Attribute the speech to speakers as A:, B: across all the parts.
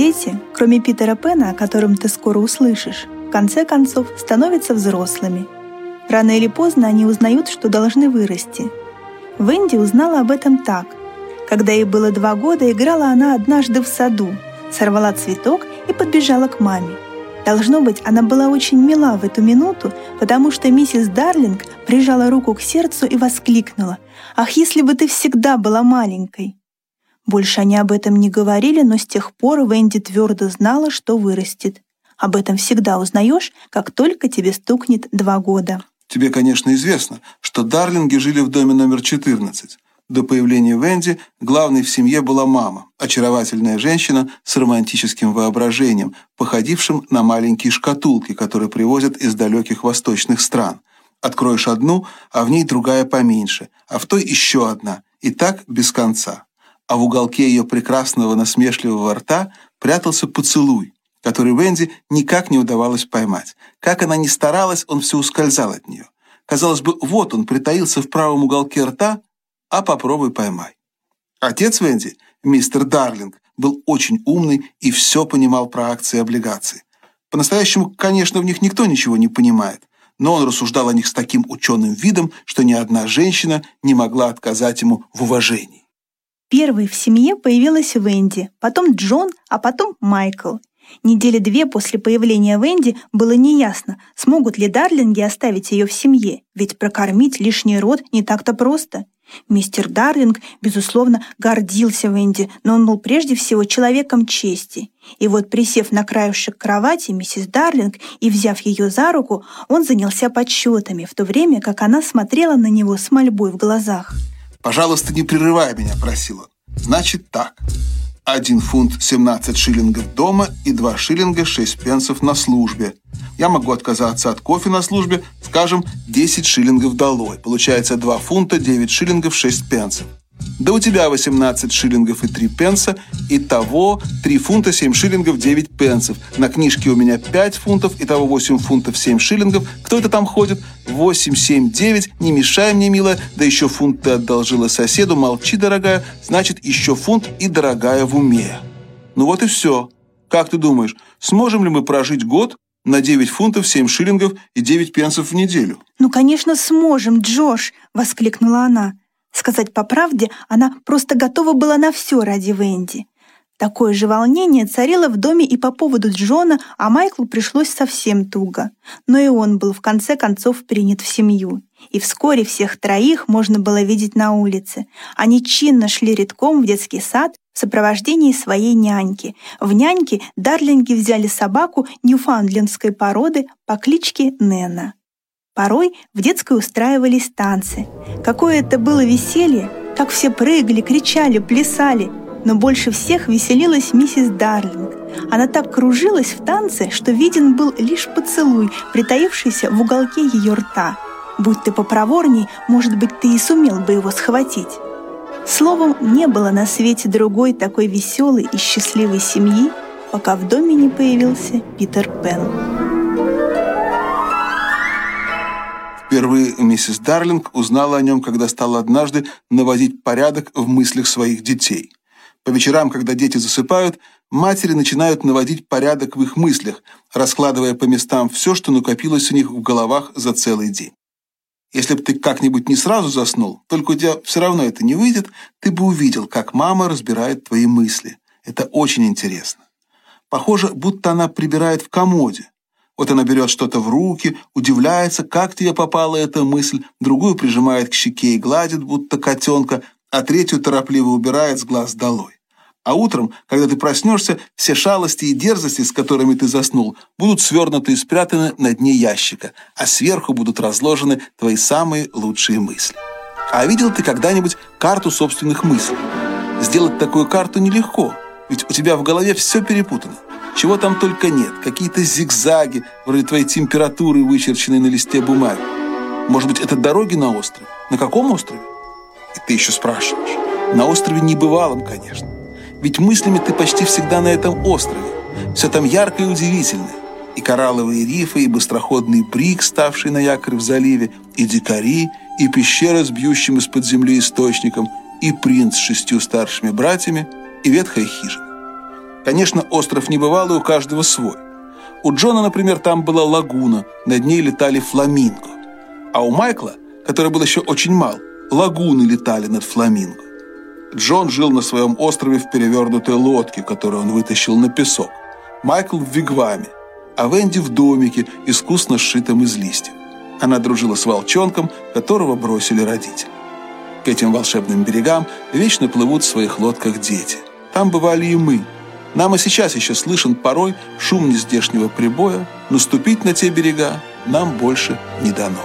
A: Дети, кроме Питера Пена, о котором ты скоро услышишь, в конце концов становятся взрослыми. Рано или поздно они узнают, что должны вырасти. Венди узнала об этом так. Когда ей было два года, играла она однажды в саду, сорвала цветок и подбежала к маме. Должно быть, она была очень мила в эту минуту, потому что миссис Дарлинг прижала руку к сердцу и воскликнула «Ах, если бы ты всегда была маленькой!» Больше они об этом не говорили, но с тех пор Венди твердо знала, что вырастет. Об этом всегда узнаешь, как только тебе стукнет два года.
B: Тебе, конечно, известно, что Дарлинги жили в доме номер 14. До появления Венди главной в семье была мама, очаровательная женщина с романтическим воображением, походившим на маленькие шкатулки, которые привозят из далеких восточных стран. Откроешь одну, а в ней другая поменьше, а в той еще одна, и так без конца а в уголке ее прекрасного насмешливого рта прятался поцелуй, который Венди никак не удавалось поймать. Как она ни старалась, он все ускользал от нее. Казалось бы, вот он притаился в правом уголке рта, а попробуй поймай. Отец Венди, мистер Дарлинг, был очень умный и все понимал про акции и облигации. По-настоящему, конечно, в них никто ничего не понимает, но он рассуждал о них с таким ученым видом, что ни одна женщина не могла отказать ему в уважении.
A: Первой в семье появилась Венди, потом Джон, а потом Майкл. Недели две после появления Венди было неясно, смогут ли Дарлинги оставить ее в семье, ведь прокормить лишний род не так-то просто. Мистер Дарлинг, безусловно, гордился Венди, но он был прежде всего человеком чести. И вот, присев на краешек кровати миссис Дарлинг и взяв ее за руку, он занялся подсчетами, в то время как она смотрела на него с мольбой в глазах.
B: «Пожалуйста, не прерывай меня», – просил он. «Значит так. Один фунт 17 шиллингов дома и два шиллинга 6 пенсов на службе. Я могу отказаться от кофе на службе, скажем, 10 шиллингов долой. Получается 2 фунта 9 шиллингов 6 пенсов. Да у тебя 18 шиллингов и 3 пенса. Итого 3 фунта 7 шиллингов 9 пенсов. На книжке у меня 5 фунтов. Итого 8 фунтов 7 шиллингов. Кто это там ходит? 8, 7, 9. Не мешай мне, милая. Да еще фунт ты одолжила соседу. Молчи, дорогая. Значит, еще фунт и дорогая в уме. Ну вот и все. Как ты думаешь, сможем ли мы прожить год на 9 фунтов 7 шиллингов и 9 пенсов в неделю?
A: «Ну, конечно, сможем, Джош!» — воскликнула она. Сказать по правде, она просто готова была на все ради Венди. Такое же волнение царило в доме и по поводу Джона, а Майклу пришлось совсем туго. Но и он был в конце концов принят в семью. И вскоре всех троих можно было видеть на улице. Они чинно шли редком в детский сад в сопровождении своей няньки. В няньке Дарлинги взяли собаку ньюфаундлендской породы по кличке Нена. Порой в детской устраивались танцы. Какое это было веселье, как все прыгали, кричали, плясали. Но больше всех веселилась миссис Дарлинг. Она так кружилась в танце, что виден был лишь поцелуй, притаившийся в уголке ее рта. Будь ты попроворней, может быть, ты и сумел бы его схватить. Словом, не было на свете другой такой веселой и счастливой семьи, пока в доме не появился Питер Пен.
B: Впервые миссис Дарлинг узнала о нем, когда стала однажды наводить порядок в мыслях своих детей. По вечерам, когда дети засыпают, матери начинают наводить порядок в их мыслях, раскладывая по местам все, что накопилось у них в головах за целый день. Если бы ты как-нибудь не сразу заснул, только у тебя все равно это не выйдет, ты бы увидел, как мама разбирает твои мысли. Это очень интересно. Похоже, будто она прибирает в комоде, вот она берет что-то в руки, удивляется, как тебе попала эта мысль, другую прижимает к щеке и гладит, будто котенка, а третью торопливо убирает с глаз долой. А утром, когда ты проснешься, все шалости и дерзости, с которыми ты заснул, будут свернуты и спрятаны на дне ящика, а сверху будут разложены твои самые лучшие мысли. А видел ты когда-нибудь карту собственных мыслей? Сделать такую карту нелегко, ведь у тебя в голове все перепутано. Чего там только нет. Какие-то зигзаги, вроде твоей температуры, вычерченной на листе бумаги. Может быть, это дороги на остров? На каком острове? И ты еще спрашиваешь. На острове небывалом, конечно. Ведь мыслями ты почти всегда на этом острове. Все там ярко и удивительно. И коралловые рифы, и быстроходный брик, ставший на якорь в заливе, и дикари, и пещера с бьющим из-под земли источником, и принц с шестью старшими братьями, и ветхая хижина. Конечно, остров небывалый, у каждого свой. У Джона, например, там была лагуна, над ней летали фламинго. А у Майкла, который был еще очень мал, лагуны летали над фламинго. Джон жил на своем острове в перевернутой лодке, которую он вытащил на песок. Майкл в вигваме, а Венди в домике, искусно сшитом из листьев. Она дружила с волчонком, которого бросили родители. К этим волшебным берегам вечно плывут в своих лодках дети. Там бывали и мы. Нам и сейчас еще слышен порой шум нездешнего прибоя, но ступить на те берега нам больше не дано.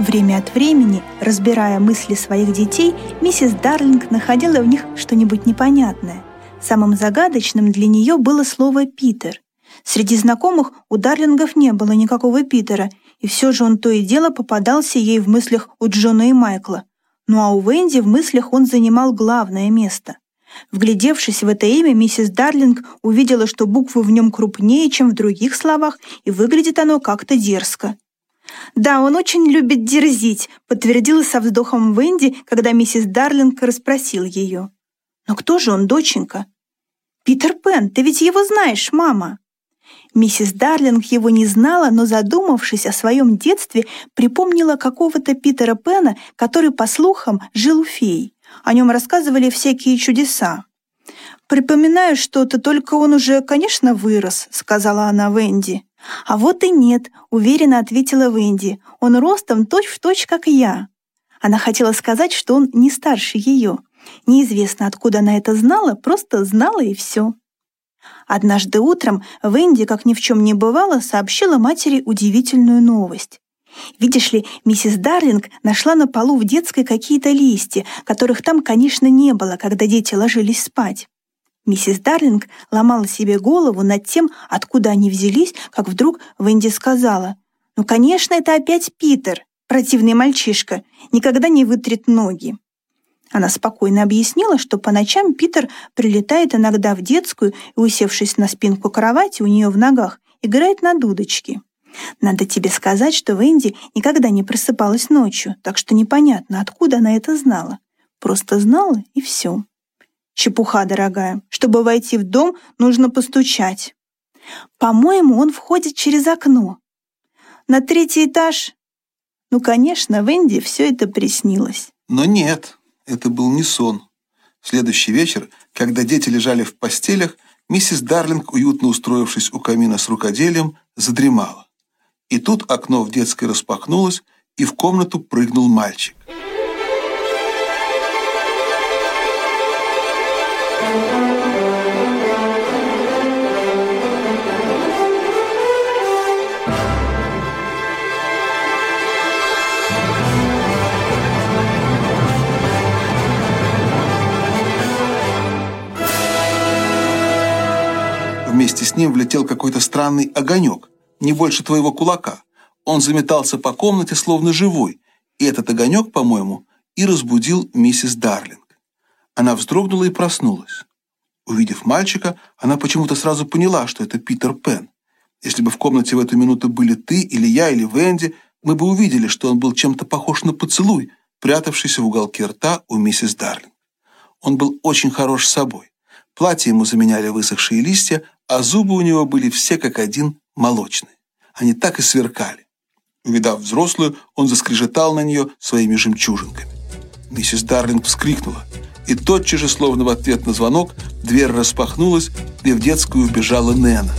A: Время от времени, разбирая мысли своих детей, миссис Дарлинг находила в них что-нибудь непонятное. Самым загадочным для нее было слово «Питер». Среди знакомых у Дарлингов не было никакого Питера, и все же он то и дело попадался ей в мыслях у Джона и Майкла. Ну а у Венди в мыслях он занимал главное место. Вглядевшись в это имя, миссис Дарлинг увидела, что буквы в нем крупнее, чем в других словах, и выглядит оно как-то дерзко. «Да, он очень любит дерзить», — подтвердила со вздохом Венди, когда миссис Дарлинг расспросил ее. «Но кто же он, доченька?» «Питер Пен, ты ведь его знаешь, мама». Миссис Дарлинг его не знала, но, задумавшись о своем детстве, припомнила какого-то Питера Пена, который, по слухам, жил у фей. О нем рассказывали всякие чудеса. «Припоминаю что-то, только он уже, конечно, вырос», — сказала она Венди. «А вот и нет», — уверенно ответила Венди. «Он ростом точь-в-точь, точь, как я». Она хотела сказать, что он не старше ее. Неизвестно, откуда она это знала, просто знала и все. Однажды утром Венди, как ни в чем не бывало, сообщила матери удивительную новость. Видишь ли, миссис Дарлинг нашла на полу в детской какие-то листья, которых там, конечно, не было, когда дети ложились спать. Миссис Дарлинг ломала себе голову над тем, откуда они взялись, как вдруг Венди сказала, «Ну, конечно, это опять Питер, противный мальчишка, никогда не вытрет ноги». Она спокойно объяснила, что по ночам Питер прилетает иногда в детскую и, усевшись на спинку кровати у нее в ногах, играет на дудочке. Надо тебе сказать, что Венди никогда не просыпалась ночью, так что непонятно, откуда она это знала. Просто знала и все. Чепуха, дорогая. Чтобы войти в дом, нужно постучать. По-моему, он входит через окно. На третий этаж. Ну, конечно, Венди все это приснилось.
B: Но нет, это был не сон. В следующий вечер, когда дети лежали в постелях, миссис Дарлинг, уютно устроившись у камина с рукоделием, задремала. И тут окно в детской распахнулось, и в комнату прыгнул мальчик. Вместе с ним влетел какой-то странный огонек, не больше твоего кулака. Он заметался по комнате, словно живой, и этот огонек, по-моему, и разбудил миссис Дарлинг. Она вздрогнула и проснулась. Увидев мальчика, она почему-то сразу поняла, что это Питер Пен. Если бы в комнате в эту минуту были ты, или я, или Венди, мы бы увидели, что он был чем-то похож на поцелуй, прятавшийся в уголке рта у миссис Дарлинг. Он был очень хорош собой. Платье ему заменяли высохшие листья, а зубы у него были все как один молочные. Они так и сверкали. Увидав взрослую, он заскрежетал на нее своими жемчужинками. Миссис Дарлинг вскрикнула, и тотчас же, словно в ответ на звонок, дверь распахнулась, и в детскую убежала Нена.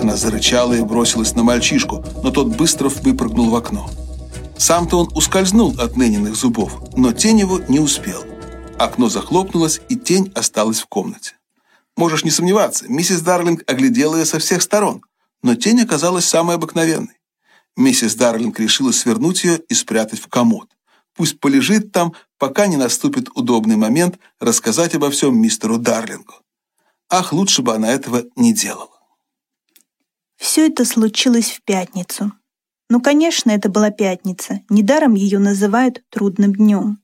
B: Она зарычала и бросилась на мальчишку, но тот быстро выпрыгнул в окно. Сам-то он ускользнул от Нениных зубов, но тень его не успел. Окно захлопнулось, и тень осталась в комнате. Можешь не сомневаться, миссис Дарлинг оглядела ее со всех сторон, но тень оказалась самой обыкновенной. Миссис Дарлинг решила свернуть ее и спрятать в комод. Пусть полежит там, пока не наступит удобный момент рассказать обо всем мистеру Дарлингу. Ах, лучше бы она этого не делала.
A: Все это случилось в пятницу. Ну, конечно, это была пятница. Недаром ее называют трудным днем.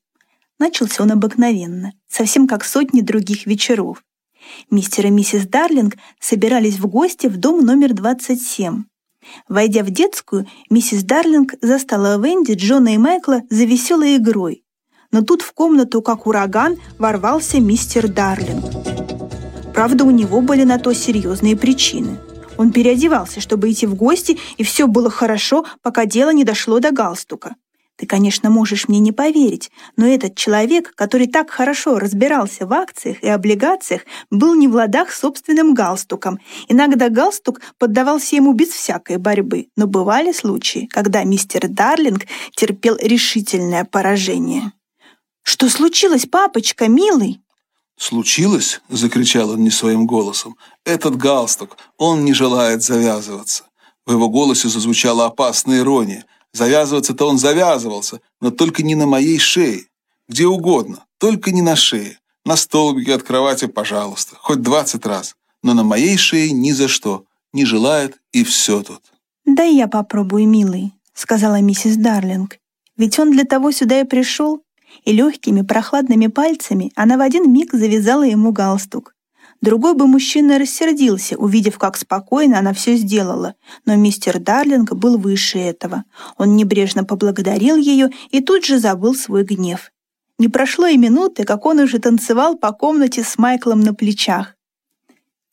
A: Начался он обыкновенно, совсем как сотни других вечеров. Мистер и миссис Дарлинг собирались в гости в дом номер 27. Войдя в детскую, миссис Дарлинг застала Венди, Джона и Майкла за веселой игрой. Но тут в комнату, как ураган, ворвался мистер Дарлинг. Правда, у него были на то серьезные причины. Он переодевался, чтобы идти в гости, и все было хорошо, пока дело не дошло до галстука. Ты, конечно, можешь мне не поверить, но этот человек, который так хорошо разбирался в акциях и облигациях, был не в ладах собственным галстуком. Иногда галстук поддавался ему без всякой борьбы, но бывали случаи, когда мистер Дарлинг терпел решительное поражение. «Что случилось, папочка, милый?»
B: «Случилось?» — закричал он не своим голосом. «Этот галстук, он не желает завязываться». В его голосе зазвучала опасная ирония — Завязываться-то он завязывался, но только не на моей шее. Где угодно, только не на шее. На столбике от кровати, пожалуйста, хоть двадцать раз. Но на моей шее ни за что. Не желает, и все тут.
A: «Да я попробую, милый», — сказала миссис Дарлинг. «Ведь он для того сюда и пришел». И легкими прохладными пальцами она в один миг завязала ему галстук. Другой бы мужчина рассердился, увидев, как спокойно она все сделала, но мистер Дарлинг был выше этого. Он небрежно поблагодарил ее и тут же забыл свой гнев. Не прошло и минуты, как он уже танцевал по комнате с Майклом на плечах.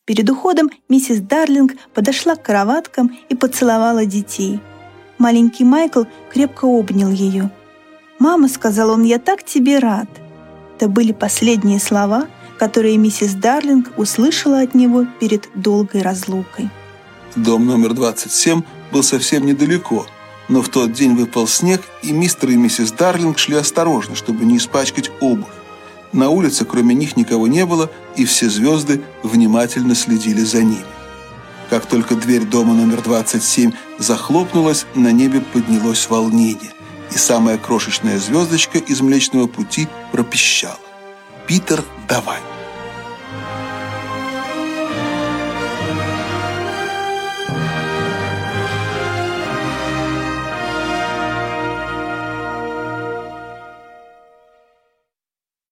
A: Перед уходом миссис Дарлинг подошла к кроваткам и поцеловала детей. Маленький Майкл крепко обнял ее. «Мама», — сказал он, — «я так тебе рад». Это были последние слова — которые миссис Дарлинг услышала от него перед долгой разлукой.
B: Дом номер 27 был совсем недалеко, но в тот день выпал снег, и мистер и миссис Дарлинг шли осторожно, чтобы не испачкать обувь. На улице кроме них никого не было, и все звезды внимательно следили за ними. Как только дверь дома номер 27 захлопнулась, на небе поднялось волнение, и самая крошечная звездочка из Млечного Пути пропищала. «Питер, давай!»